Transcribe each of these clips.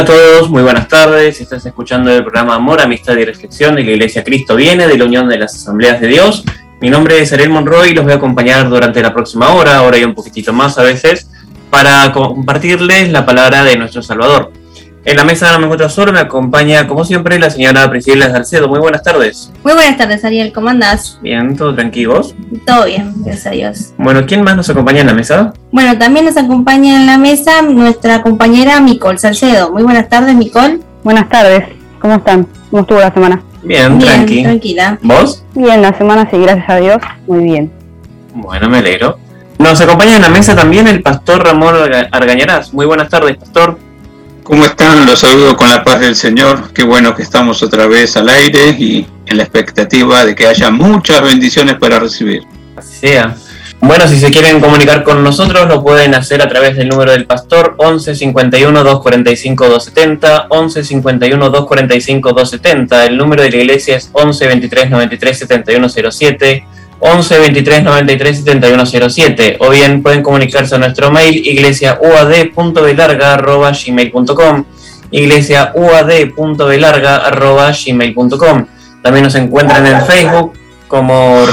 Hola a todos, muy buenas tardes. Estás escuchando el programa Amor, Amistad y Reflexión de la Iglesia Cristo Viene, de la Unión de las Asambleas de Dios. Mi nombre es Ariel Monroy y los voy a acompañar durante la próxima hora, ahora y un poquitito más a veces, para compartirles la palabra de nuestro Salvador. En la mesa no me encuentro solo, me acompaña como siempre la señora Priscila Salcedo. Muy buenas tardes. Muy buenas tardes, Ariel, ¿cómo andás? Bien, ¿todo tranquilos? Todo bien, gracias a Dios. Bueno, ¿quién más nos acompaña en la mesa? Bueno, también nos acompaña en la mesa nuestra compañera Micol Salcedo. Muy buenas tardes, Micol. Buenas tardes, ¿cómo están? ¿Cómo estuvo la semana? Bien, Bien, tranqui. tranquila. ¿Vos? Bien, la semana sí, gracias a Dios, muy bien. Bueno, me alegro. Nos acompaña en la mesa también el pastor Ramón Arga- Argañarás. Muy buenas tardes, pastor. ¿Cómo están? Los saludo con la paz del Señor. Qué bueno que estamos otra vez al aire y en la expectativa de que haya muchas bendiciones para recibir. Así sea. Bueno, si se quieren comunicar con nosotros, lo pueden hacer a través del número del pastor 11 51 245 270, 11 51 245 270. El número de la iglesia es 11 23 93 71 07, 11 23 93 71 07. O bien pueden comunicarse a nuestro mail iglesiauad.velarga.gmail.com iglesiauad.velarga.gmail.com También nos encuentran en Facebook como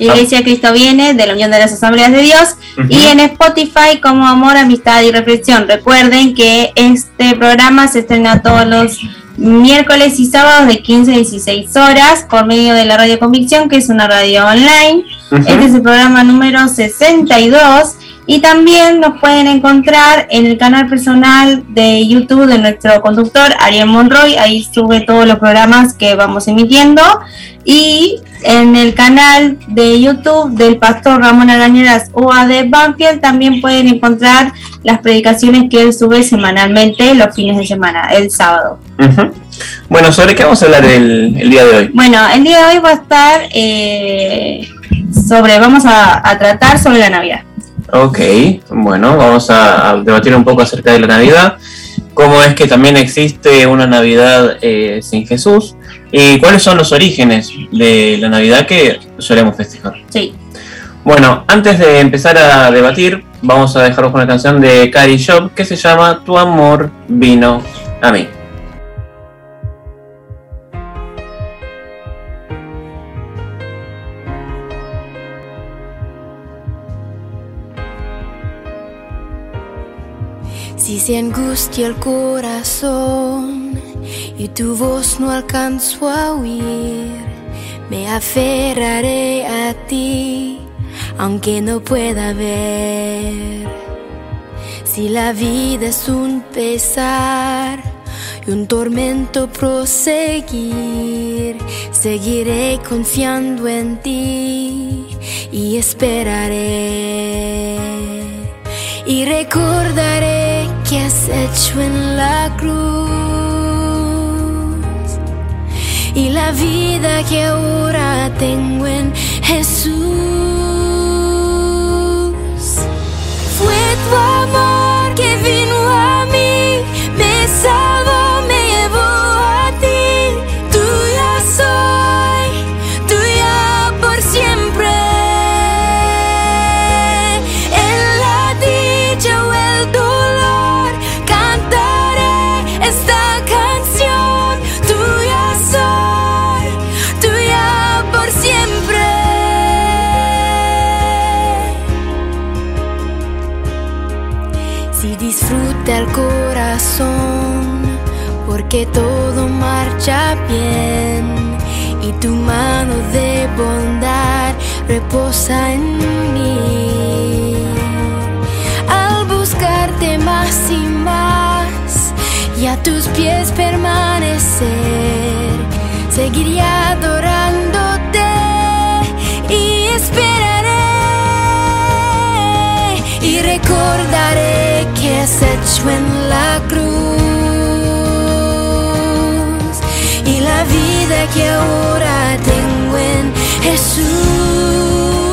Iglesia Cristo Viene, de la Unión de las Asambleas de Dios, y en Spotify como Amor, Amistad y Reflexión. Recuerden que este programa se estrena todos los miércoles y sábados de 15 a 16 horas por medio de la Radio Convicción, que es una radio online. Este es el programa número 62 y también nos pueden encontrar en el canal personal de YouTube de nuestro conductor Ariel Monroy, ahí sube todos los programas que vamos emitiendo y en el canal de YouTube del pastor Ramón Arañeras UAD Banfield también pueden encontrar las predicaciones que él sube semanalmente los fines de semana, el sábado. Bueno, ¿sobre qué vamos a hablar el, el día de hoy? Bueno, el día de hoy va a estar eh, sobre, vamos a, a tratar sobre la Navidad. Ok, bueno, vamos a, a debatir un poco acerca de la Navidad, cómo es que también existe una Navidad eh, sin Jesús y cuáles son los orígenes de la Navidad que solemos festejar. Sí. Bueno, antes de empezar a debatir, vamos a dejaros con una canción de Cari Shop que se llama Tu amor vino a mí. Si se angustia el corazón y tu voz no alcanzo a oír, me aferraré a ti, aunque no pueda ver. Si la vida es un pesar y un tormento proseguir, seguiré confiando en ti y esperaré. Y recordaré que has hecho en la cruz y la vida que ahora tengo en Jesús. Fue tu amor que vino a mí, me salvó, el corazón, porque todo marcha bien y tu mano de bondad reposa en mí. Al buscarte más y más y a tus pies permanecer, seguiré adorándote recordaré que has hecho en la cruz y la vida que ahora tengo en Jesús.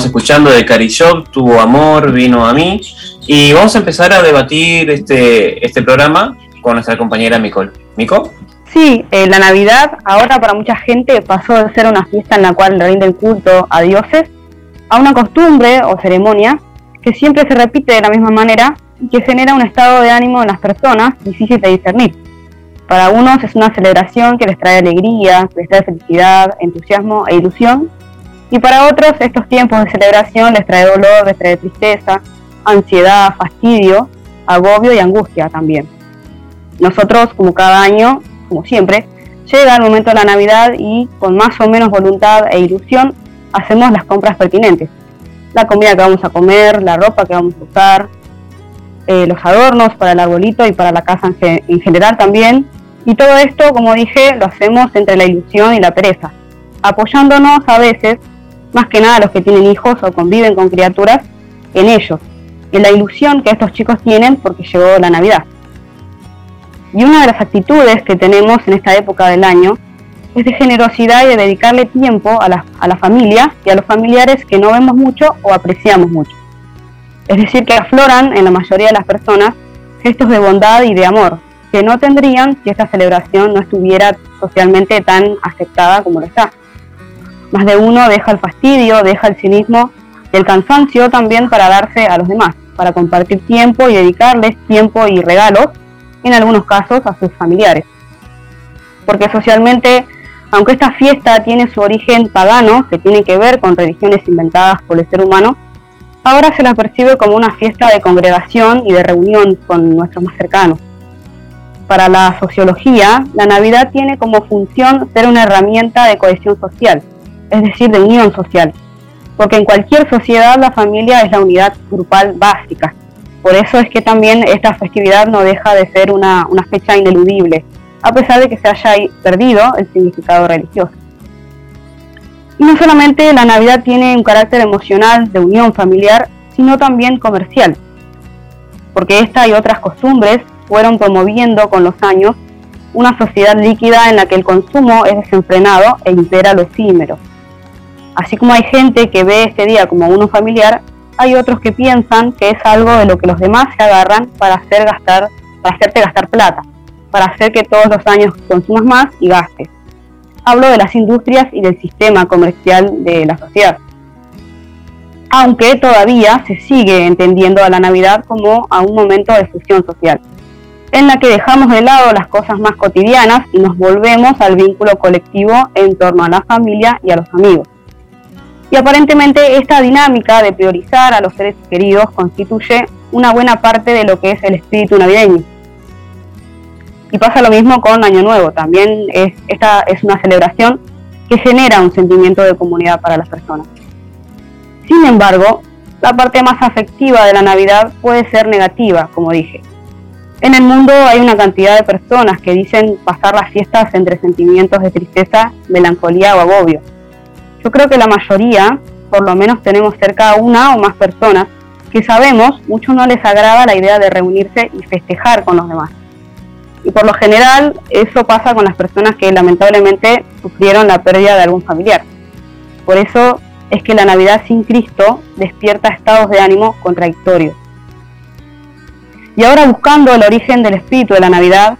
Estábamos escuchando de Carishop, Tu amor vino a mí. Y vamos a empezar a debatir este, este programa con nuestra compañera Micol. ¿Mico? Sí, eh, la Navidad ahora para mucha gente pasó de ser una fiesta en la cual rinde el culto a dioses a una costumbre o ceremonia que siempre se repite de la misma manera y que genera un estado de ánimo en las personas difícil de discernir. Para unos es una celebración que les trae alegría, les trae felicidad, entusiasmo e ilusión, y para otros estos tiempos de celebración les trae dolor, les trae tristeza, ansiedad, fastidio, agobio y angustia también. Nosotros, como cada año, como siempre, llega el momento de la Navidad y con más o menos voluntad e ilusión hacemos las compras pertinentes. La comida que vamos a comer, la ropa que vamos a usar, eh, los adornos para el arbolito y para la casa en, general también. Y todo esto, como dije, lo hacemos entre la ilusión y la pereza, apoyándonos a veces, más que nada los que tienen hijos o conviven con criaturas, en ellos, en la ilusión que estos chicos tienen porque llegó la Navidad. Y una de las actitudes que tenemos en esta época del año es de generosidad y de dedicarle tiempo a la, a la familia y a los familiares que no vemos mucho o apreciamos mucho. Es decir, que afloran en la mayoría de las personas gestos de bondad y de amor, que no tendrían si esta celebración no estuviera socialmente tan aceptada como lo está. Más de uno deja el fastidio, deja el cinismo y el cansancio también para darse a los demás, para compartir tiempo y dedicarles tiempo y regalos, en algunos casos a sus familiares. Porque socialmente aunque esta fiesta tiene su origen pagano, que tiene que ver con religiones inventadas por el ser humano, ahora se la percibe como una fiesta de congregación y de reunión con nuestros más cercanos. Para la sociología, la Navidad tiene como función ser una herramienta de cohesión social, es decir, de unión social, porque en cualquier sociedad la familia es la unidad grupal básica. Por eso es que también esta festividad no deja de ser una, fecha ineludible, a pesar de que se haya perdido el significado religioso. Y no solamente la Navidad tiene un carácter emocional de unión familiar, sino también comercial, porque esta y otras costumbres fueron promoviendo con los años una sociedad líquida en la que el consumo es desenfrenado e impera lo efímero. Así como hay gente que ve este día como uno familiar, hay otros que piensan que es algo de lo que los demás se agarran para hacer gastar, para hacerte gastar plata para hacer que todos los años consumas más y gastes. Hablo de las industrias y del sistema comercial de la sociedad. Aunque todavía se sigue entendiendo a la Navidad como a un momento de fusión social, en la que dejamos de lado las cosas más cotidianas y nos volvemos al vínculo colectivo en torno a la familia y a los amigos. Y aparentemente esta dinámica de priorizar a los seres queridos constituye una buena parte de lo que es el espíritu navideño y pasa lo mismo con Año Nuevo, también es, esta es una celebración que genera un sentimiento de comunidad para las personas. Sin embargo, la parte más afectiva de la Navidad puede ser negativa, como dije. En el mundo hay una cantidad de personas que dicen pasar las fiestas entre sentimientos de tristeza, melancolía o agobio. Yo creo que la mayoría, por lo menos tenemos cerca una o más personas, que sabemos mucho no les agrada la idea de reunirse y festejar con los demás. Y por lo general eso pasa con las personas que lamentablemente sufrieron la pérdida de algún familiar. Por eso es que la Navidad sin Cristo despierta estados de ánimo contradictorios. Y ahora buscando el origen del espíritu de la Navidad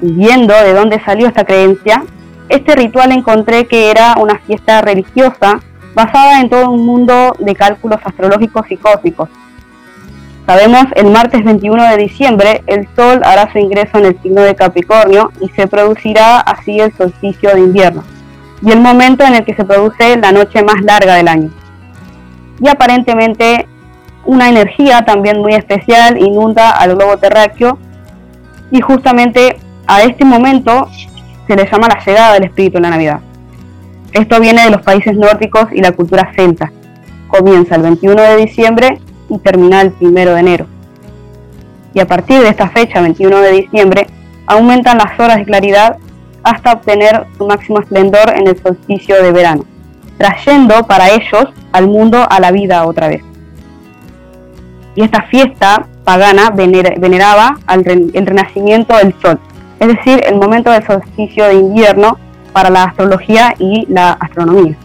y viendo de dónde salió esta creencia, este ritual encontré que era una fiesta religiosa basada en todo un mundo de cálculos astrológicos y cósmicos, Sabemos, el martes 21 de diciembre el Sol hará su ingreso en el signo de Capricornio y se producirá así el solsticio de invierno, y el momento en el que se produce la noche más larga del año. Y aparentemente una energía también muy especial inunda al globo terráqueo y justamente a este momento se le llama la llegada del espíritu en la Navidad. Esto viene de los países nórdicos y la cultura celta. Comienza el 21 de diciembre y termina el primero de enero. Y a partir de esta fecha, 21 de diciembre, aumentan las horas de claridad hasta obtener su máximo esplendor en el solsticio de verano, trayendo para ellos al mundo a la vida otra vez. Y esta fiesta pagana veneraba el renacimiento del sol, es decir, el momento del solsticio de invierno para la astrología y la astronomía.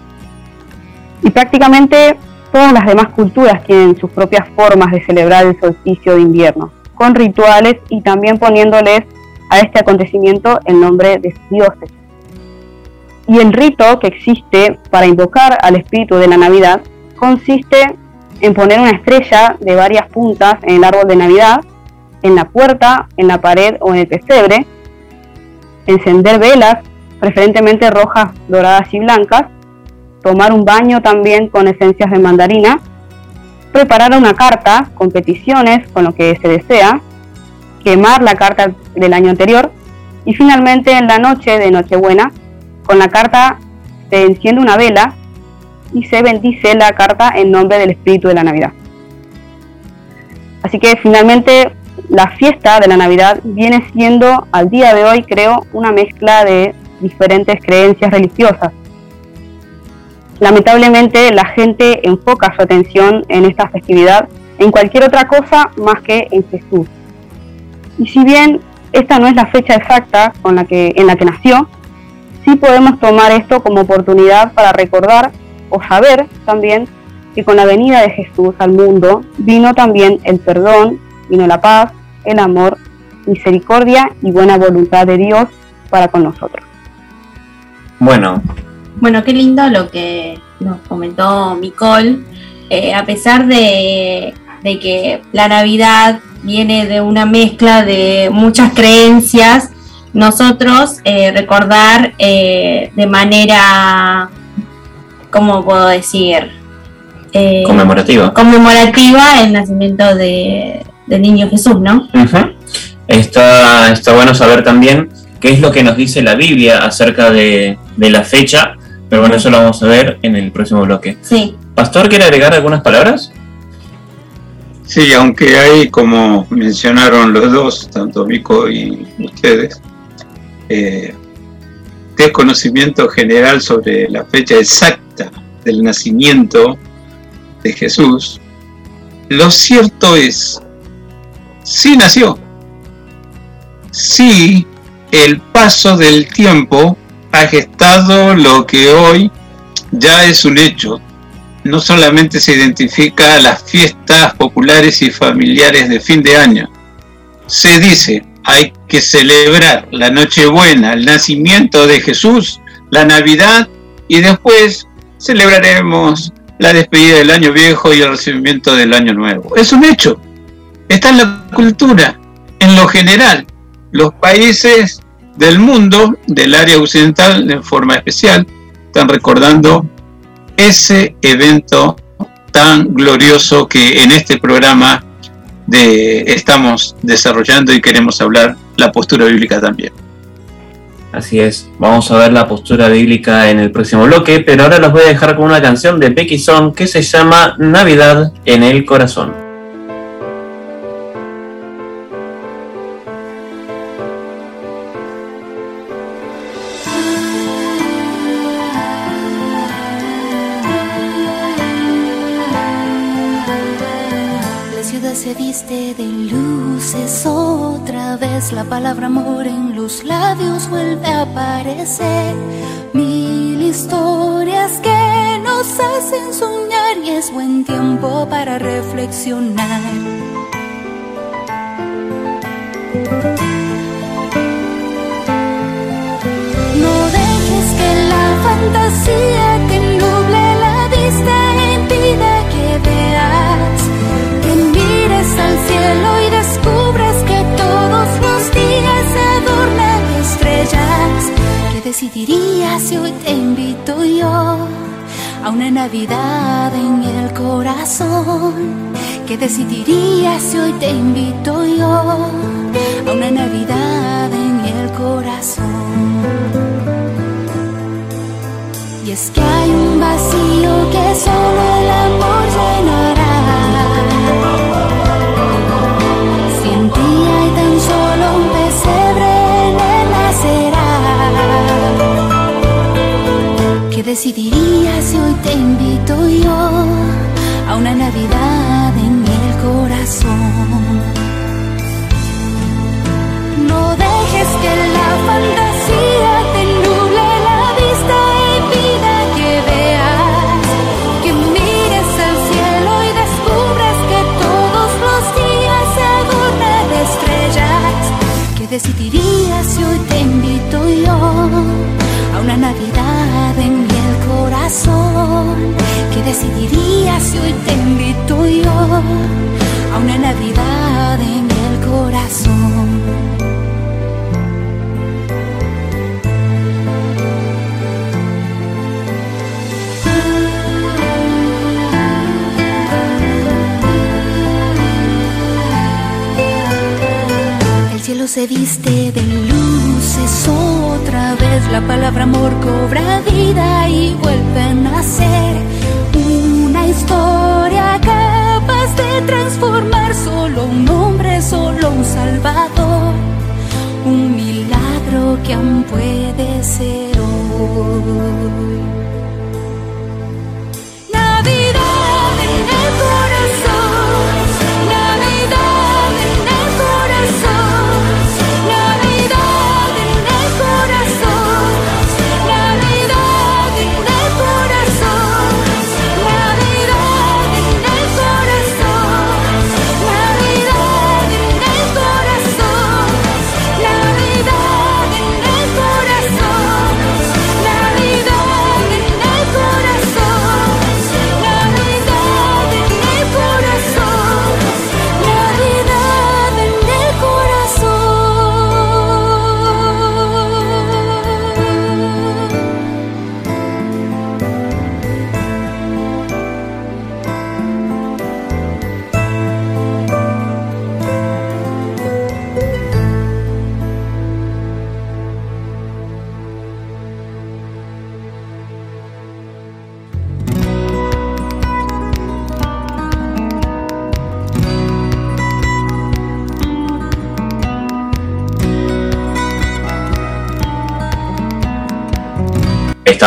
Y prácticamente Todas las demás culturas tienen sus propias formas de celebrar el solsticio de invierno, con rituales y también poniéndoles a este acontecimiento el nombre de dioses. Y el rito que existe para invocar al espíritu de la Navidad consiste en poner una estrella de varias puntas en el árbol de Navidad, en la puerta, en la pared o en el pesebre, encender velas, preferentemente rojas, doradas y blancas, tomar un baño también con esencias de mandarina, preparar una carta con peticiones, con lo que se desea, quemar la carta del año anterior y finalmente en la noche de Nochebuena, con la carta se enciende una vela y se bendice la carta en nombre del Espíritu de la Navidad. Así que finalmente la fiesta de la Navidad viene siendo al día de hoy, creo, una mezcla de diferentes creencias religiosas. Lamentablemente la gente enfoca su atención en esta festividad en cualquier otra cosa más que en Jesús. Y si bien esta no es la fecha exacta con la que, en la que nació, sí podemos tomar esto como oportunidad para recordar o saber también que con la venida de Jesús al mundo vino también el perdón, vino la paz, el amor, misericordia y buena voluntad de Dios para con nosotros. Bueno. Bueno, qué lindo lo que nos comentó Nicole. Eh, a pesar de, que la Navidad viene de una mezcla de muchas creencias, nosotros eh, recordar eh, de manera ¿cómo puedo decir? Eh, conmemorativa. Conmemorativa el nacimiento de, del niño Jesús, ¿no? está, está bueno saber también qué es lo que nos dice la Biblia acerca de, la fecha, pero bueno, eso lo vamos a ver en el próximo bloque. Sí. Pastor, ¿quiere agregar algunas palabras? Sí, aunque hay, como mencionaron los dos, tanto Mico y ustedes, eh, desconocimiento general sobre la fecha exacta del nacimiento de Jesús, lo cierto es, sí nació, sí el paso del tiempo ha gestado lo que hoy ya es un hecho. No solamente se identifica las fiestas populares y familiares de fin de año, se dice, hay que celebrar la Nochebuena, el nacimiento de Jesús, la Navidad y después celebraremos la despedida del año viejo y el recibimiento del año nuevo. Es un hecho. Está en la cultura, en lo general. Los países del mundo, del área occidental en forma especial, están recordando ese evento tan glorioso que en este programa de, estamos desarrollando y queremos hablar la postura bíblica también. Así es, vamos a ver la postura bíblica en el próximo bloque, pero ahora los voy a dejar con una canción de Becky Song que se llama Navidad en el Corazón. Es buen tiempo para reflexionar. No dejes que la fantasía que nuble la vista impida que veas, que mires al cielo y descubras decidirías si hoy te invito yo a una Navidad en el corazón? ¿Qué decidirías si hoy te invito yo a una Navidad en el corazón? Y es que hay un vacío que solo el amor llenará. decidiría si hoy te invito yo a una Navidad en el corazón? No dejes que la fantasía te nuble la vista y pida que veas, que mires al cielo y descubras que todos los días se adorna de estrellas. ¿Qué decidiría si hoy te invito yo a una Navidad en el corazón que decidiría si hoy te invito yo a una Navidad en el corazón. Cielo se viste de luces otra vez, la palabra amor cobra vida y vuelve a nacer. Una historia capaz de transformar solo un hombre, solo un salvador. Un milagro que aún puede ser hoy.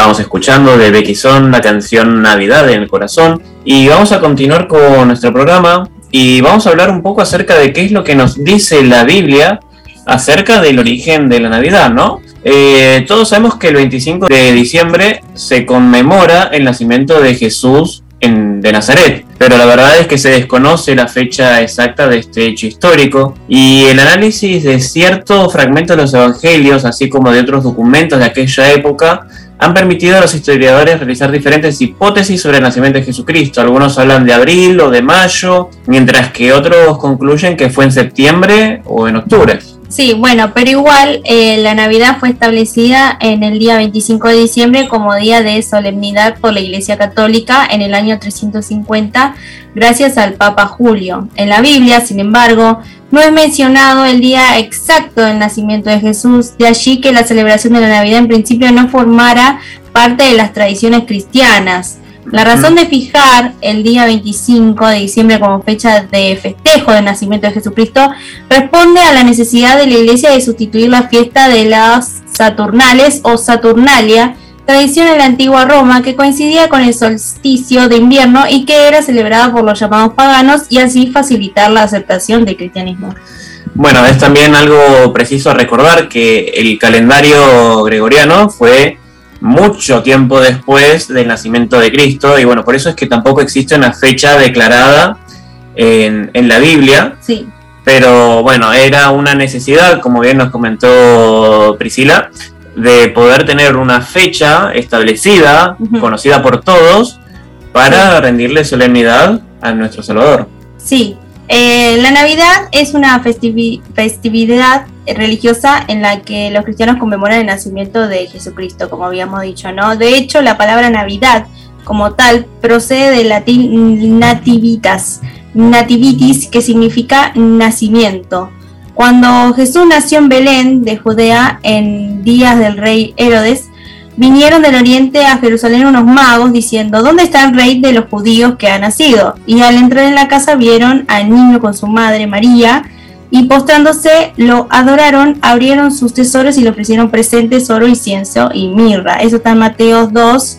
Estábamos escuchando de Becky Son la canción Navidad en el corazón y vamos a continuar con nuestro programa y vamos a hablar un poco acerca de qué es lo que nos dice la Biblia acerca del origen de la Navidad, ¿no? Eh, todos sabemos que el 25 de diciembre se conmemora el nacimiento de Jesús en- de Nazaret, pero la verdad es que se desconoce la fecha exacta de este hecho histórico y el análisis de ciertos fragmentos de los evangelios, así como de otros documentos de aquella época, han permitido a los historiadores realizar diferentes hipótesis sobre el nacimiento de Jesucristo. Algunos hablan de abril o de mayo, mientras que otros concluyen que fue en septiembre o en octubre. Sí, bueno, pero igual eh, la Navidad fue establecida en el día 25 de diciembre como día de solemnidad por la Iglesia Católica en el año 350 gracias al Papa Julio. En la Biblia, sin embargo, no es mencionado el día exacto del nacimiento de Jesús, de allí que la celebración de la Navidad en principio no formara parte de las tradiciones cristianas. La razón de fijar el día 25 de diciembre como fecha de festejo del nacimiento de Jesucristo responde a la necesidad de la iglesia de sustituir la fiesta de las Saturnales o Saturnalia, tradición en la antigua Roma que coincidía con el solsticio de invierno y que era celebrada por los llamados paganos y así facilitar la aceptación del cristianismo. Bueno, es también algo preciso recordar que el calendario gregoriano fue mucho tiempo después del nacimiento de Cristo y bueno, por eso es que tampoco existe una fecha declarada en, en la Biblia, Sí, pero bueno, era una necesidad, como bien nos comentó Priscila, de poder tener una fecha establecida, conocida por todos, para rendirle solemnidad a nuestro Salvador. Sí, eh, la Navidad es una festivi- festividad religiosa en la que los cristianos conmemoran el nacimiento de Jesucristo, como habíamos dicho, ¿no? De hecho, la palabra Navidad como tal procede del latín nativitas, nativitis, que significa nacimiento. Cuando Jesús nació en Belén de Judea en días del rey Herodes, vinieron del oriente a Jerusalén unos magos diciendo, ¿dónde está el rey de los judíos que ha nacido? Y al entrar en la casa vieron al niño con su madre María y postrándose lo adoraron, abrieron sus tesoros y le ofrecieron presentes, oro, incienso y mirra. Eso está en Mateo 2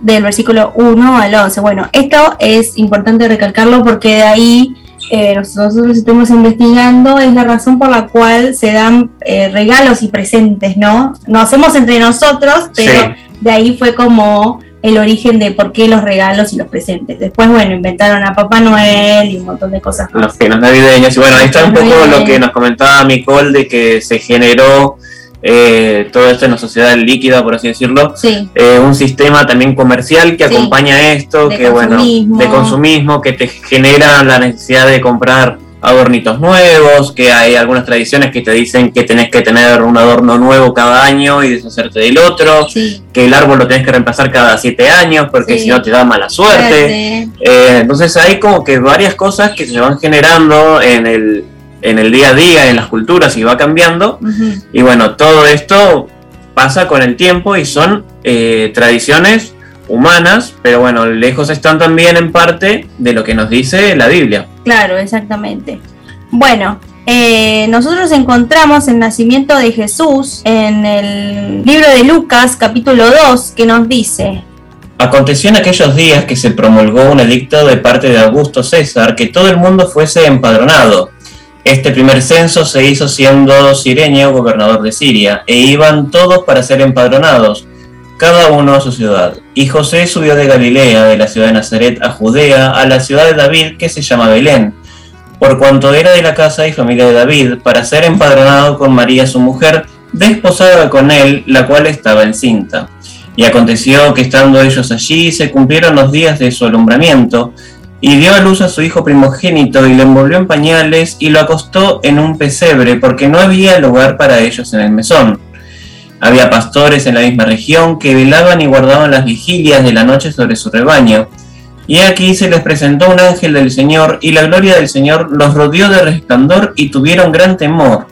del versículo 1 al 11. Bueno, esto es importante recalcarlo porque de ahí eh, nosotros estamos investigando es la razón por la cual se dan eh, regalos y presentes, ¿no? Nos hacemos entre nosotros, pero Sí. de ahí fue como el origen de por qué los regalos y los presentes. Después, bueno, inventaron a Papá Noel y un montón de cosas más. los finos navideños. Y bueno, ahí está un poco lo que nos comentaba Nicole de que se generó eh, todo esto en una sociedad líquida, por así decirlo, Sí, eh, un sistema también comercial que Sí. acompaña esto, De que bueno, consumismo. de consumismo, que te genera la necesidad de comprar adornitos nuevos, que hay algunas tradiciones que te dicen que tenés que tener un adorno nuevo cada año y deshacerte del otro, sí. que el árbol lo tenés que reemplazar cada siete años porque Sí. si no te da mala suerte. Suerte. Eh, entonces hay como que varias cosas que se van generando en el, en el día a día, en las culturas y va cambiando. Y bueno, todo esto pasa con el tiempo y son eh, tradiciones humanas, pero bueno, lejos están también en parte de lo que nos dice la Biblia. Claro, exactamente. Bueno, eh, nosotros encontramos el nacimiento de Jesús en el libro de Lucas, capítulo 2, que nos dice, Aconteció en aquellos días que se promulgó un edicto de parte de Augusto César que todo el mundo fuese empadronado. Este primer censo se hizo siendo Sirenio gobernador de Siria, e iban todos para ser empadronados, cada uno a su ciudad. Y José subió de Galilea, de la ciudad de Nazaret, a Judea, a la ciudad de David, que se llama Belén, por cuanto era de la casa y familia de David, para ser empadronado con María su mujer, desposada con él, la cual estaba encinta. Y aconteció que estando ellos allí se cumplieron los días de su alumbramiento, y dio a luz a su hijo primogénito y lo envolvió en pañales y lo acostó en un pesebre, porque no había lugar para ellos en el mesón. Había pastores en la misma región que velaban y guardaban las vigilias de la noche sobre su rebaño. Y aquí se les presentó un ángel del Señor, y la gloria del Señor los rodeó de resplandor y tuvieron gran temor.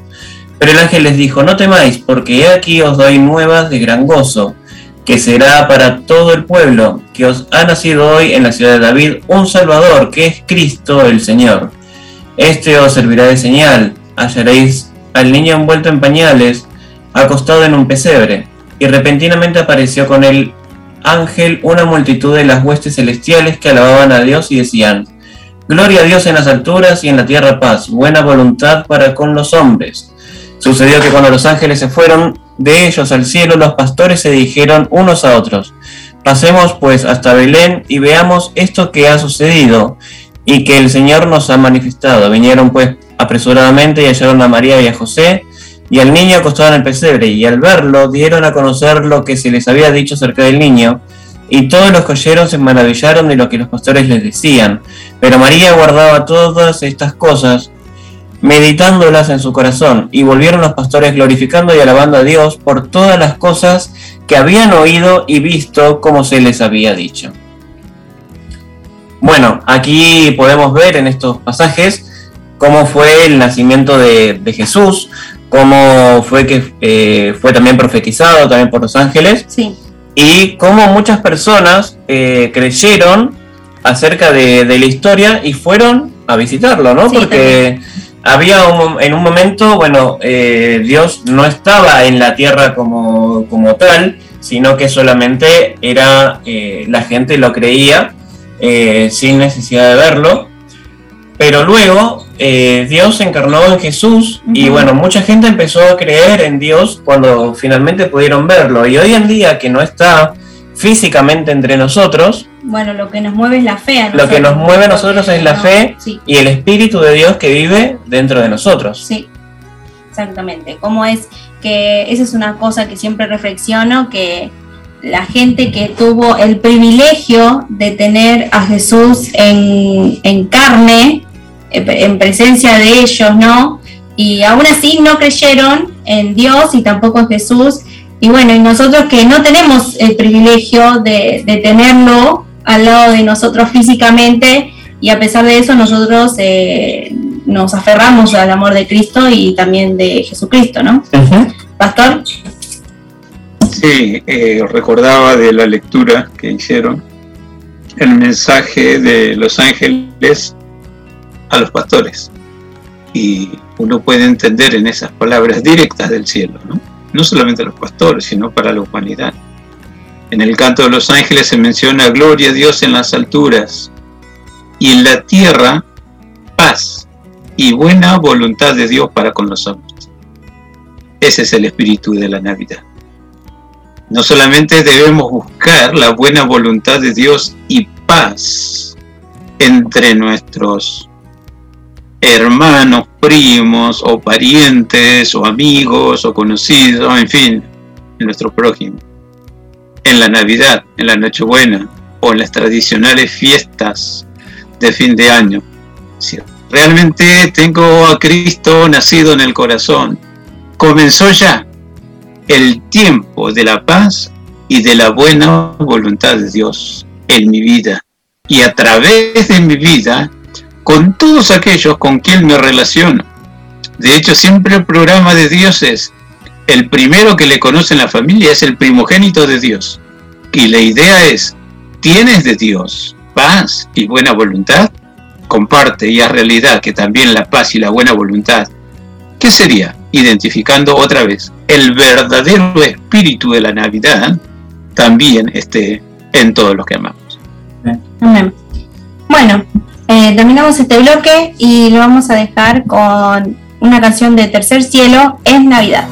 Pero el ángel les dijo, no temáis, porque he aquí os doy nuevas de gran gozo, que será para todo el pueblo, que os ha nacido hoy en la ciudad de David un Salvador, que es Cristo el Señor. Este os servirá de señal, hallaréis al niño envuelto en pañales, acostado en un pesebre, y repentinamente apareció con el ángel una multitud de las huestes celestiales que alababan a Dios y decían, Gloria a Dios en las alturas y en la tierra paz, buena voluntad para con los hombres. Sucedió que cuando los ángeles se fueron de ellos al cielo, los pastores se dijeron unos a otros, Pasemos pues hasta Belén y veamos esto que ha sucedido y que el Señor nos ha manifestado. Vinieron pues apresuradamente y hallaron a María y a José y al niño acostado en el pesebre, y al verlo dieron a conocer lo que se les había dicho acerca del niño, y todos los que oyeron se maravillaron de lo que los pastores les decían. Pero María guardaba todas estas cosas, meditándolas en su corazón, y volvieron los pastores glorificando y alabando a Dios por todas las cosas que habían oído y visto como se les había dicho. Bueno, aquí podemos ver en estos pasajes cómo fue el nacimiento de, de Jesús, cómo fue que eh, fue también profetizado también por los ángeles sí, y cómo muchas personas eh, creyeron acerca de, de la historia y fueron a visitarlo, ¿no? Sí, Porque había un, en un momento, bueno, eh, Dios no estaba en la tierra como, como tal, sino que solamente era eh, la gente lo creía eh, sin necesidad de verlo. Pero luego Dios se encarnó en Jesús y bueno, mucha gente empezó a creer en Dios cuando finalmente pudieron verlo. Y hoy en día que no está físicamente entre nosotros, bueno, lo que nos mueve es la fe. a Lo que nos mueve a nosotros es la No, fe. Sí, y el Espíritu de Dios que vive dentro de nosotros. sí, exactamente. Cómo es que esa es una cosa que siempre reflexiono, que la gente que tuvo el privilegio de tener a Jesús en, en carne, en presencia de ellos, ¿no? Y aún así no creyeron en Dios y tampoco en Jesús. Y bueno, y nosotros que no tenemos el privilegio de, de tenerlo al lado de nosotros físicamente, y a pesar de eso nosotros eh, nos aferramos al amor de Cristo y también de Jesucristo, ¿no? Pastor, Sí, eh, recordaba de la lectura que hicieron el mensaje de los ángeles a los pastores. Y uno puede entender en esas palabras directas del cielo, ¿no? No solamente a los pastores, sino para la humanidad. En el canto de los ángeles se menciona gloria a Dios en las alturas y en la tierra paz y buena voluntad de Dios para con los hombres. Ese es el espíritu de la Navidad. No solamente debemos buscar la buena voluntad de Dios y paz entre nuestros hermanos, primos o parientes o amigos o conocidos, en fin, en nuestro prójimo. En la Navidad, en la Nochebuena o en las tradicionales fiestas de fin de año. Si realmente tengo a Cristo nacido en el corazón, comenzó ya el tiempo de la paz y de la buena voluntad de Dios en mi vida. Y a través de mi vida con todos aquellos con quien me relaciono. De hecho, siempre el programa de Dios es, el primero que le conoce en la familia es el primogénito de Dios. Y la idea es, ¿tienes de Dios paz y buena voluntad? Comparte y haz realidad que también la paz y la buena voluntad. ¿Qué sería? Identificando otra vez el verdadero espíritu de la Navidad también esté en todos los que amamos. Bueno, eh, terminamos este bloque y lo vamos a dejar con una canción de Tercer Cielo, Es Navidad.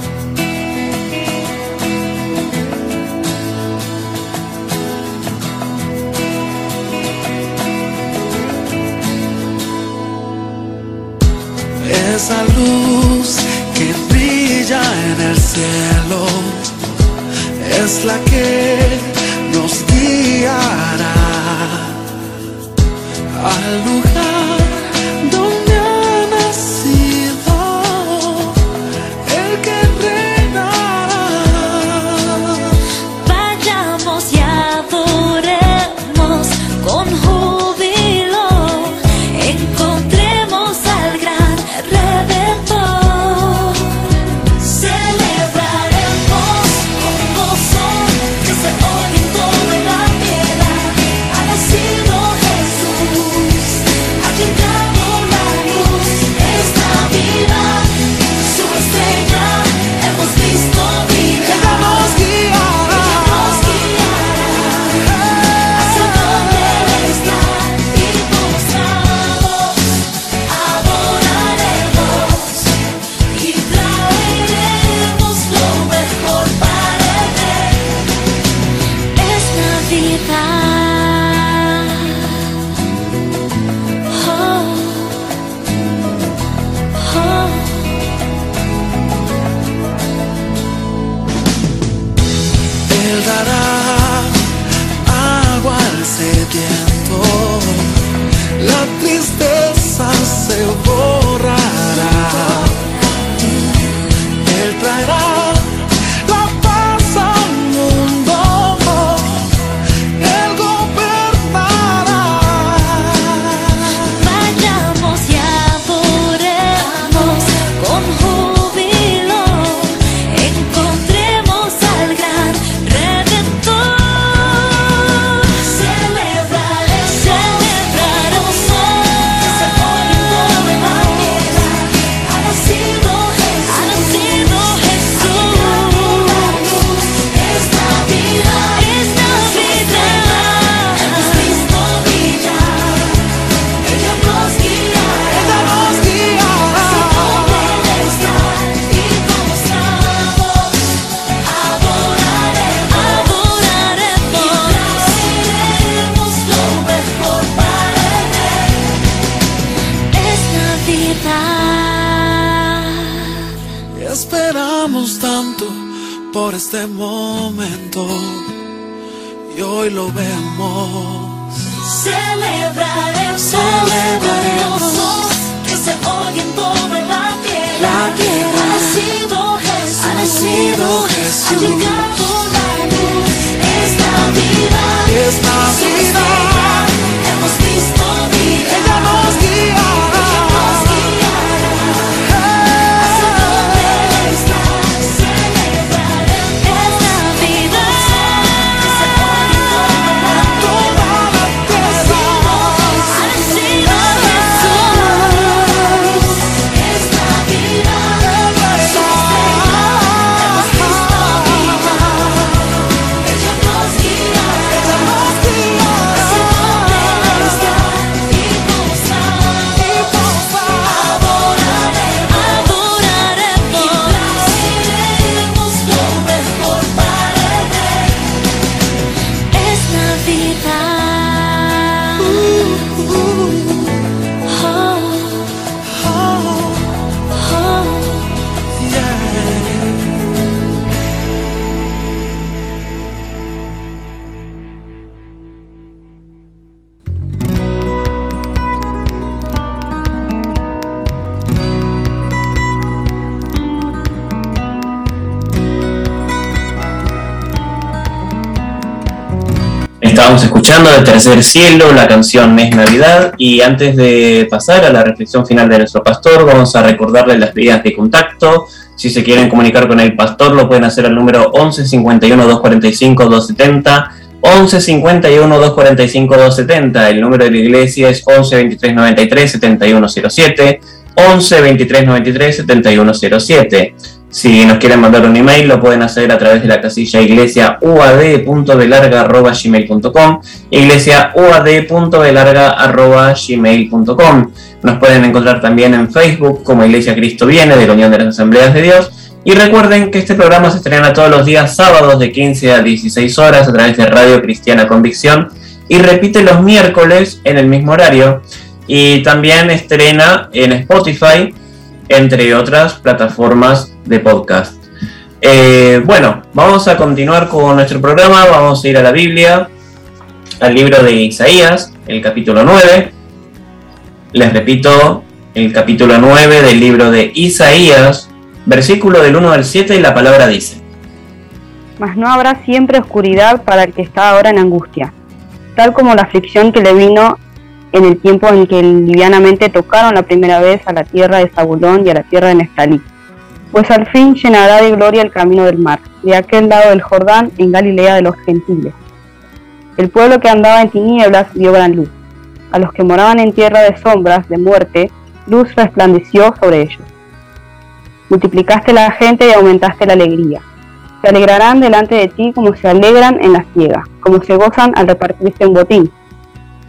Escuchando de Tercer Cielo, la canción Es Navidad, y antes de pasar a la reflexión final de nuestro pastor, vamos a recordarles las vías de contacto. Si se quieren comunicar con el pastor, lo pueden hacer al número 11 51 245 270. 11 51 245 270. El número de la iglesia es 11 23 93 7107. 11 23 93 7107. Si nos quieren mandar un email, lo pueden hacer a través de la casilla iglesiauad.belarga.gmail.com iglesiauad.belarga.gmail.com Nos pueden encontrar también en Facebook como Iglesia Cristo Viene de la Unión de las Asambleas de Dios. Y recuerden que este programa se estrena todos los días sábados de 15 a 16 horas a través de Radio Cristiana Convicción y repite los miércoles en el mismo horario. Y también estrena en Spotify entre otras plataformas de podcast. Eh, bueno, vamos a continuar con nuestro programa, vamos a ir a la Biblia, al libro de Isaías, el capítulo 9. Les repito, el capítulo 9 del libro de Isaías, versículo del 1 al 7 y la palabra dice. Mas no habrá siempre oscuridad para el que está ahora en angustia, tal como la aflicción que le vino en el tiempo en que livianamente tocaron la primera vez a la tierra de Zabulón y a la tierra de Neftalí. Pues al fin llenará de gloria el camino del mar, de aquel lado del Jordán, en Galilea de los gentiles. El pueblo que andaba en tinieblas vio gran luz. A los que moraban en tierra de sombras, de muerte, luz resplandeció sobre ellos. Multiplicaste la gente y aumentaste la alegría. Se alegrarán delante de ti como se alegran en la ciega, como se gozan al repartirse un botín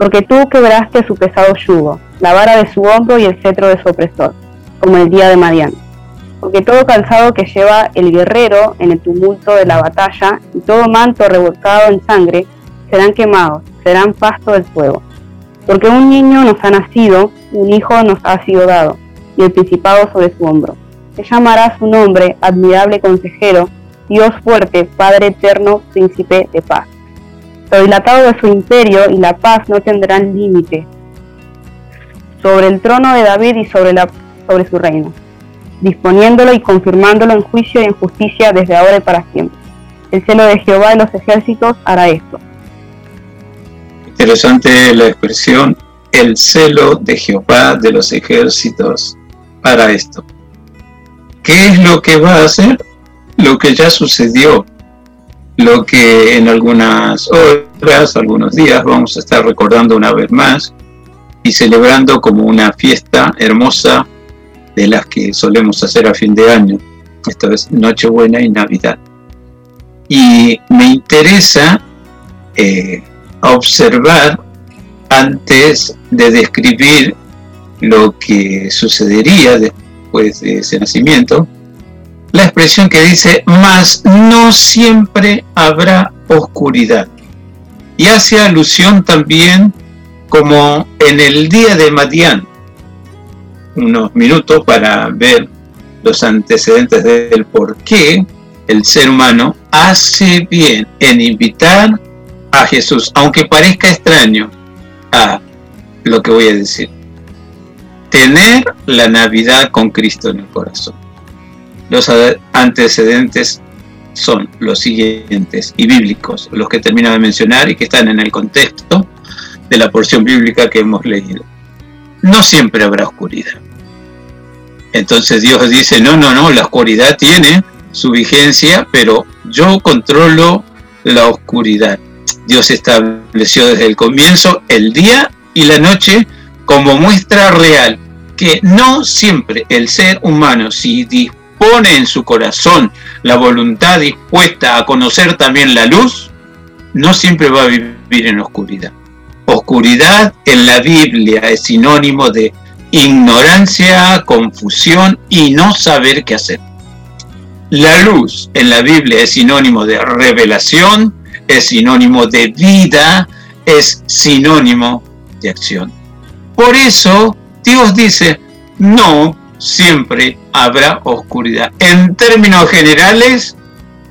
porque tú quebraste su pesado yugo, la vara de su hombro y el cetro de su opresor, como el día de Madián. Porque todo calzado que lleva el guerrero en el tumulto de la batalla y todo manto revolcado en sangre serán quemados, serán pasto del fuego. Porque un niño nos ha nacido, un hijo nos ha sido dado, y el principado sobre su hombro. Se llamará su nombre, admirable consejero, Dios fuerte, Padre eterno, príncipe de paz. Lo dilatado de su imperio y la paz no tendrán límite sobre el trono de David y sobre, la, sobre su reino, disponiéndolo y confirmándolo en juicio y en justicia desde ahora y para siempre. El celo de Jehová de los ejércitos hará esto. Interesante la expresión, el celo de Jehová de los ejércitos hará esto. ¿Qué es lo que va a hacer? Lo que ya sucedió lo que en algunas horas, algunos días vamos a estar recordando una vez más y celebrando como una fiesta hermosa de las que solemos hacer a fin de año. Esto es Nochebuena y Navidad. Y me interesa eh, observar antes de describir lo que sucedería después de ese nacimiento, la expresión que dice, mas no siempre habrá oscuridad. Y hace alusión también como en el día de Madián, unos minutos para ver los antecedentes del por qué el ser humano hace bien en invitar a Jesús, aunque parezca extraño a lo que voy a decir. Tener la Navidad con Cristo en el corazón. Los antecedentes son los siguientes y bíblicos, los que termino de mencionar y que están en el contexto de la porción bíblica que hemos leído. No siempre habrá oscuridad. Entonces Dios dice, no, no, no, la oscuridad tiene su vigencia, pero yo controlo la oscuridad. Dios estableció desde el comienzo el día y la noche como muestra real que no siempre el ser humano, si pone en su corazón la voluntad dispuesta a conocer también la luz, no siempre va a vivir en oscuridad. Oscuridad en la Biblia es sinónimo de ignorancia, confusión y no saber qué hacer. La luz en la Biblia es sinónimo de revelación, es sinónimo de vida, es sinónimo de acción. Por eso Dios dice, no siempre habrá oscuridad. En términos generales,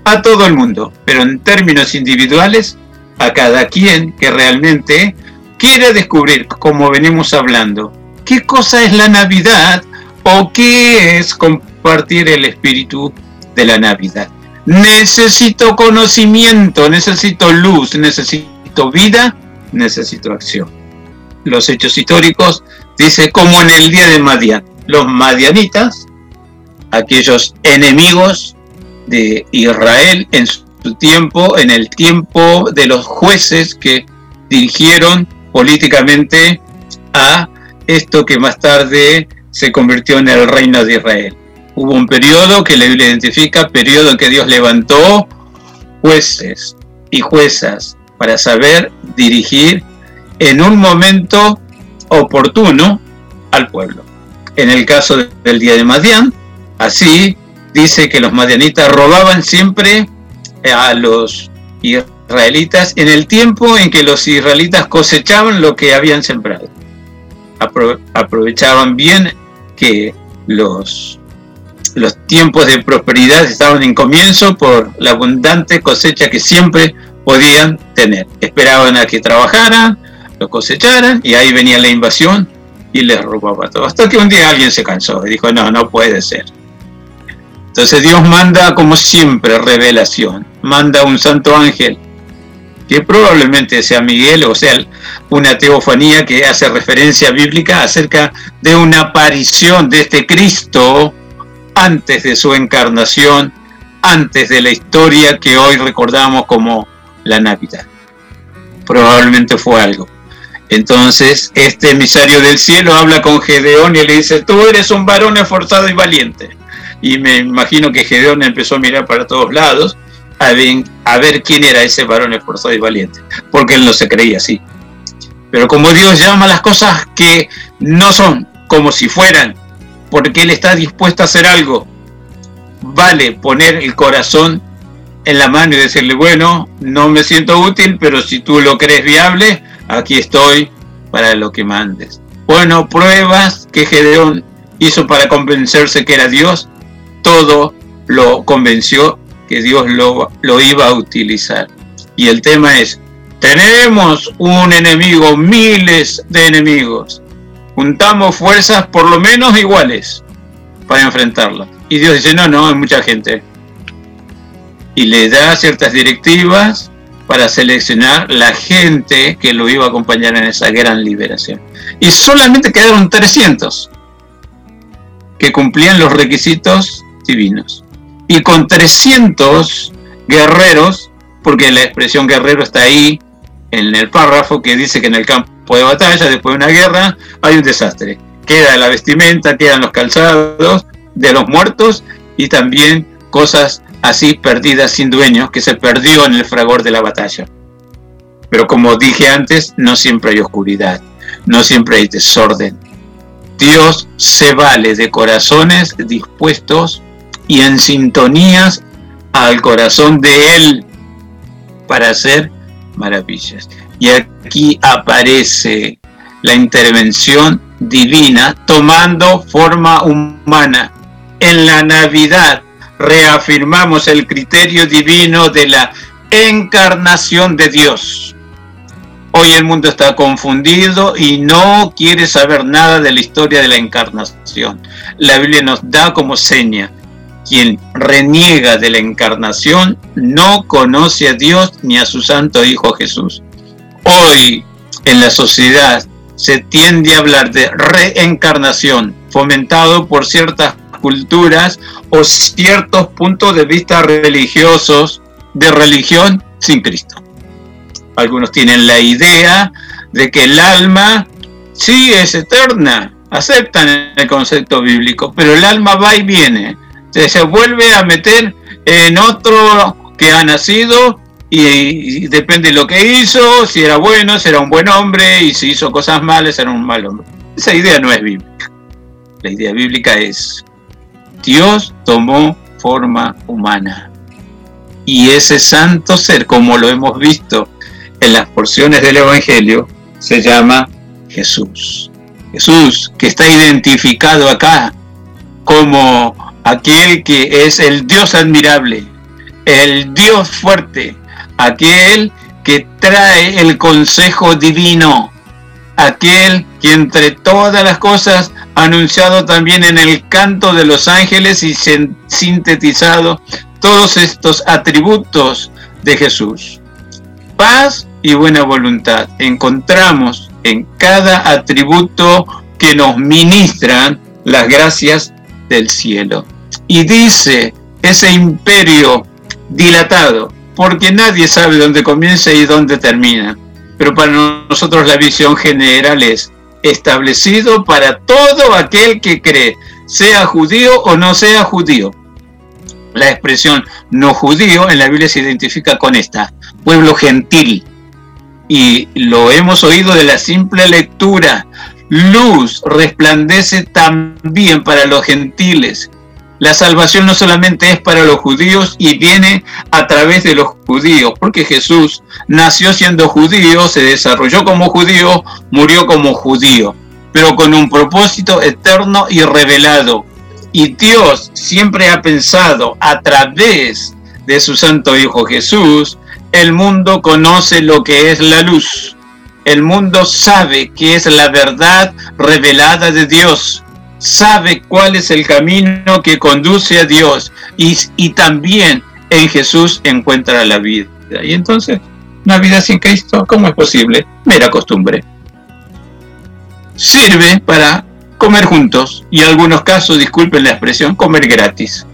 a todo el mundo, pero en términos individuales, a cada quien que realmente quiere descubrir, como venimos hablando, qué cosa es la Navidad o qué es compartir el espíritu de la Navidad. Necesito conocimiento, necesito luz, necesito necesito vida, necesito acción. Los hechos históricos dice como en el día de Madian, los madianitas, aquellos enemigos de Israel en su tiempo, en el tiempo de los jueces que dirigieron políticamente a esto que más tarde se convirtió en el reino de Israel. Hubo un periodo que la Biblia identifica, periodo en que Dios levantó jueces y juezas para saber dirigir en un momento oportuno al pueblo. En el caso del día de Madián, así dice que los madianitas robaban siempre a los israelitas en el tiempo en que los israelitas cosechaban lo que habían sembrado. aprovechaban bien que los, los tiempos de prosperidad estaban en comienzo por la abundante cosecha que siempre podían tener. Esperaban a que trabajaran, lo cosecharan y ahí venía la invasión y les robaba todo. Hasta que un día alguien se cansó y dijo, no, no puede ser. Entonces Dios manda, como siempre, revelación. Manda un santo ángel, que probablemente sea Miguel o sea una teofanía que hace referencia bíblica acerca de una aparición de este Cristo antes de su encarnación, antes de la historia que hoy recordamos como la Navidad. Probablemente fue algo. Entonces, este emisario del cielo habla con Gedeón y le dice, tú eres un varón esforzado y valiente y me imagino que Gedeón empezó a mirar para todos lados a ver, quién era ese varón esforzado y valiente, porque él no se creía así. Pero como Dios llama las cosas que no son como si fueran, porque Él está dispuesto a hacer algo, vale poner el corazón en la mano y decirle, bueno, no me siento útil, pero si tú lo crees viable, aquí estoy para lo que mandes. Bueno, pruebas que Gedeón hizo para convencerse que era Dios, todo lo convenció que Dios lo, lo iba a utilizar. Y el tema es, tenemos un enemigo, miles de enemigos. Juntamos fuerzas por lo menos iguales para enfrentarlo. Y Dios dice, no, no, hay mucha gente. Y le da ciertas directivas para seleccionar la gente que lo iba a acompañar en esa gran liberación. Y solamente quedaron 300 que cumplían los requisitos divinos. Y con 300 guerreros, porque la expresión guerrero está ahí en el párrafo que dice que en el campo de batalla, después de una guerra, hay un desastre. Queda la vestimenta, quedan los calzados de los muertos y también cosas así perdidas sin dueños que se perdió en el fragor de la batalla. Pero como dije antes, no siempre hay oscuridad, no siempre hay desorden. Dios se vale de corazones dispuestos y en sintonías al corazón de Él para hacer maravillas. Y aquí aparece la intervención divina tomando forma humana. En la Navidad reafirmamos el criterio divino de la encarnación de Dios. Hoy el mundo está confundido y no quiere saber nada de la historia de la encarnación. La Biblia nos da como seña quien reniega de la encarnación no conoce a Dios ni a su Santo Hijo Jesús. Hoy en la sociedad se tiende a hablar de reencarnación, fomentado por ciertas culturas o ciertos puntos de vista religiosos de religión sin Cristo. Algunos tienen la idea de que el alma sí es eterna, aceptan el concepto bíblico, pero el alma va y viene se vuelve a meter en otro que ha nacido y, depende de lo que hizo, si era bueno, será un buen hombre y si hizo cosas malas, será un mal hombre. Esa idea no es bíblica. La idea bíblica es Dios tomó forma humana y ese santo ser, como lo hemos visto en las porciones del Evangelio, se llama Jesús. Jesús, que está identificado acá como aquel que es el Dios admirable, el Dios fuerte, aquel que trae el consejo divino, aquel que entre todas las cosas anunciado también en el canto de los ángeles y sintetizado todos estos atributos de Jesús. Paz y buena voluntad. Encontramos en cada atributo que nos ministran las gracias del cielo. Y dice ese imperio dilatado, porque nadie sabe dónde comienza y dónde termina. Pero para nosotros la visión general es establecido para todo aquel que cree, sea judío o no sea judío. La expresión no judío en la Biblia se identifica con esta, pueblo gentil. Y lo hemos oído de la simple lectura. Luz resplandece también para los gentiles. La salvación no solamente es para los judíos y viene a través de los judíos, porque Jesús nació siendo judío, se desarrolló como judío, murió como judío, pero con un propósito eterno y revelado. Y Dios siempre ha pensado a través de su Santo Hijo Jesús, el mundo conoce lo que es la luz. El mundo sabe que es la verdad revelada de Dios. Sabe cuál es el camino que conduce a Dios. Y, y también en Jesús encuentra la vida. Y entonces, una vida sin Cristo, ¿cómo es posible? Mera costumbre. Sirve para comer juntos y en algunos casos, disculpen la expresión, comer gratis.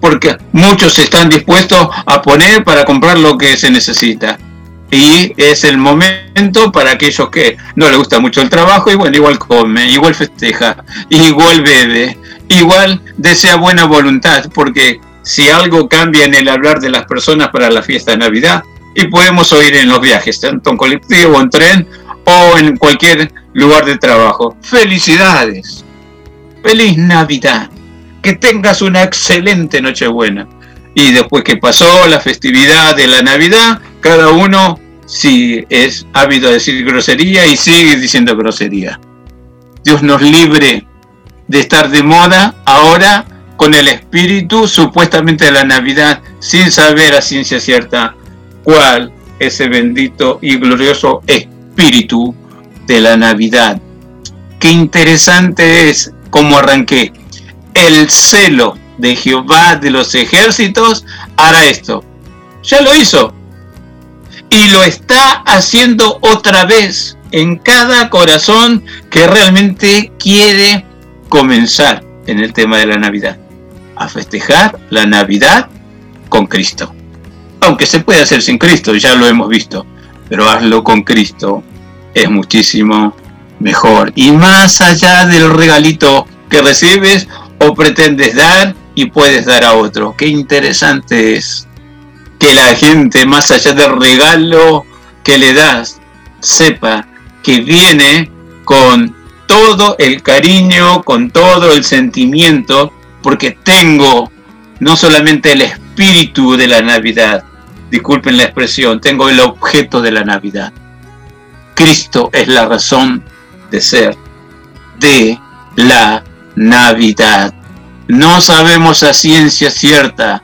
Porque muchos están dispuestos a poner para comprar lo que se necesita. Y es el momento para aquellos que no les gusta mucho el trabajo y bueno, igual come, igual festeja, igual bebe, igual desea buena voluntad, porque si algo cambia en el hablar de las personas para la fiesta de Navidad, y podemos oír en los viajes, tanto en colectivo, en tren o en cualquier lugar de trabajo. Felicidades. Feliz Navidad. Que tengas una excelente Nochebuena. Y después que pasó la festividad de la Navidad, cada uno si es a decir grosería y sigue diciendo grosería. Dios nos libre de estar de moda ahora con el espíritu supuestamente de la Navidad sin saber a ciencia cierta cuál es el bendito y glorioso espíritu de la Navidad. Qué interesante es como arranqué. El celo de Jehová de los ejércitos hará esto. Ya lo hizo. Y lo está haciendo otra vez en cada corazón que realmente quiere comenzar en el tema de la Navidad. A festejar la Navidad con Cristo. Aunque se puede hacer sin Cristo, ya lo hemos visto. Pero hazlo con Cristo. Es muchísimo mejor. Y más allá del regalito que recibes o pretendes dar y puedes dar a otro. Qué interesante es que la gente, más allá del regalo que le das, sepa que viene con todo el cariño, con todo el sentimiento, porque tengo no solamente el espíritu de la Navidad, disculpen la expresión, tengo el objeto de la Navidad. Cristo es la razón de ser de la Navidad. No sabemos a ciencia cierta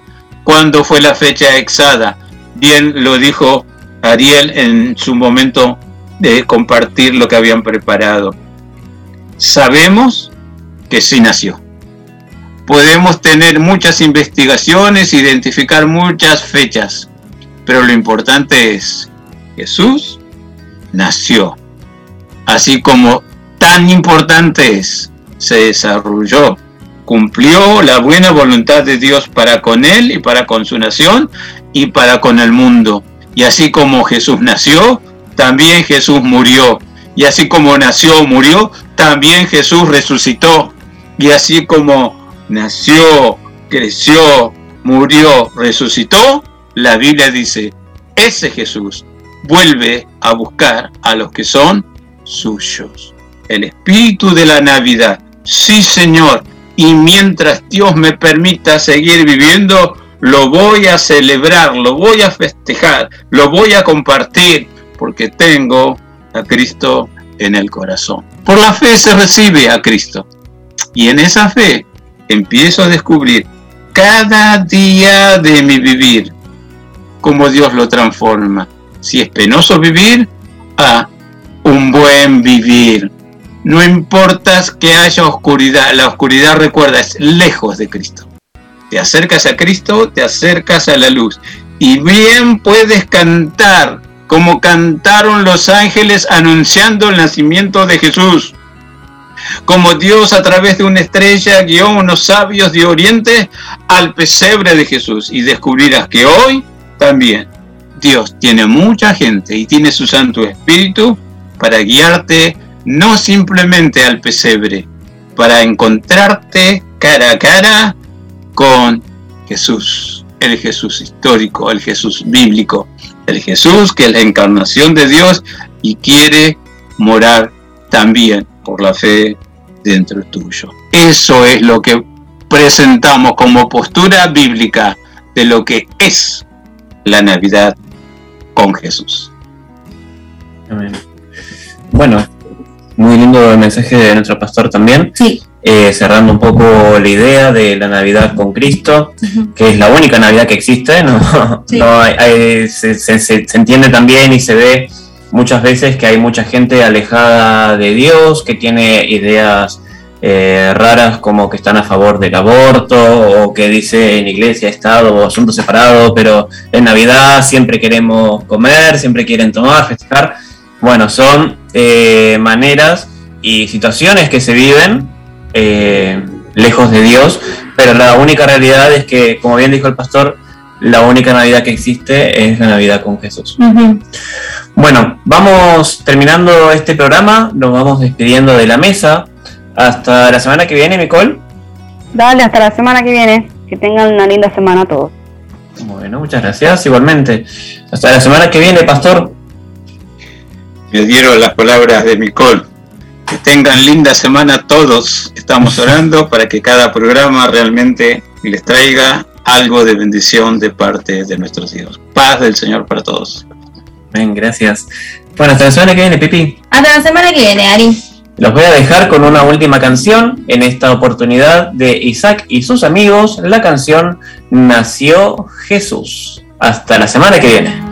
cuándo fue la fecha exada. Bien lo dijo Ariel en su momento de compartir lo que habían preparado. Sabemos que sí nació. Podemos tener muchas investigaciones, identificar muchas fechas, pero lo importante es, Jesús nació. Así como tan importante se desarrolló, cumplió la buena voluntad de Dios para con él y para con su nación y para con el mundo. Y así como Jesús nació, también Jesús murió. Y así como nació, murió, también Jesús resucitó. Y así como nació, creció, murió, resucitó, la Biblia dice, ese Jesús vuelve a buscar a los que son suyos. El espíritu de la Navidad. Sí, Señor. Y mientras Dios me permita seguir viviendo, lo voy a celebrar, lo voy a festejar, lo voy a compartir, porque tengo a Cristo en el corazón. Por la fe se recibe a Cristo. Y en esa fe empiezo a descubrir cada día de mi vivir cómo Dios lo transforma. Si es penoso vivir, a un buen vivir. No importa que haya oscuridad, la oscuridad recuerda es lejos de Cristo. Te acercas a Cristo, te acercas a la luz. Y bien puedes cantar como cantaron los ángeles anunciando el nacimiento de Jesús. Como Dios a través de una estrella guió a unos sabios de Oriente al pesebre de Jesús. Y descubrirás que hoy también Dios tiene mucha gente y tiene su Santo Espíritu para guiarte no simplemente al pesebre, para encontrarte cara a cara con Jesús, el Jesús histórico, el Jesús bíblico, el Jesús que es la encarnación de Dios y quiere morar también por la fe dentro tuyo. Eso es lo que presentamos como postura bíblica de lo que es la Navidad con Jesús. Amén. Bueno, muy lindo el mensaje de nuestro pastor también. Sí. Eh, cerrando un poco la idea de la Navidad con Cristo, Ujú. que es la única Navidad que existe, ¿no? Sí. No hay- hay- se, se- se- se entiende también y se ve muchas veces que hay mucha gente alejada de Dios, que tiene ideas eh, raras como que están a favor del aborto o que dice en iglesia, Estado o asunto separado, pero en Navidad siempre queremos comer, siempre quieren tomar, festejar. Bueno, son eh, maneras y situaciones que se viven eh, lejos de Dios, pero la única realidad es que, como bien dijo el pastor, la única Navidad que existe es la Navidad con Jesús. Bueno, vamos terminando este programa, nos vamos despidiendo de la mesa. Hasta la semana que viene, Nicole. Dale, hasta la semana que viene. Que tengan una linda semana todos. Bueno, muchas gracias, igualmente. Hasta la semana que viene, pastor. Me dieron las palabras de Nicole. Que tengan linda semana todos. Estamos orando para que cada programa realmente les traiga algo de bendición de parte de nuestros Dios. Paz del Señor para todos. Bien, gracias. Bueno, hasta la semana que viene, Pipi. Hasta la semana que viene, Ari. Los voy a dejar con una última canción en esta oportunidad de Isaac y sus amigos, la canción Nació Jesús. Hasta la semana que viene.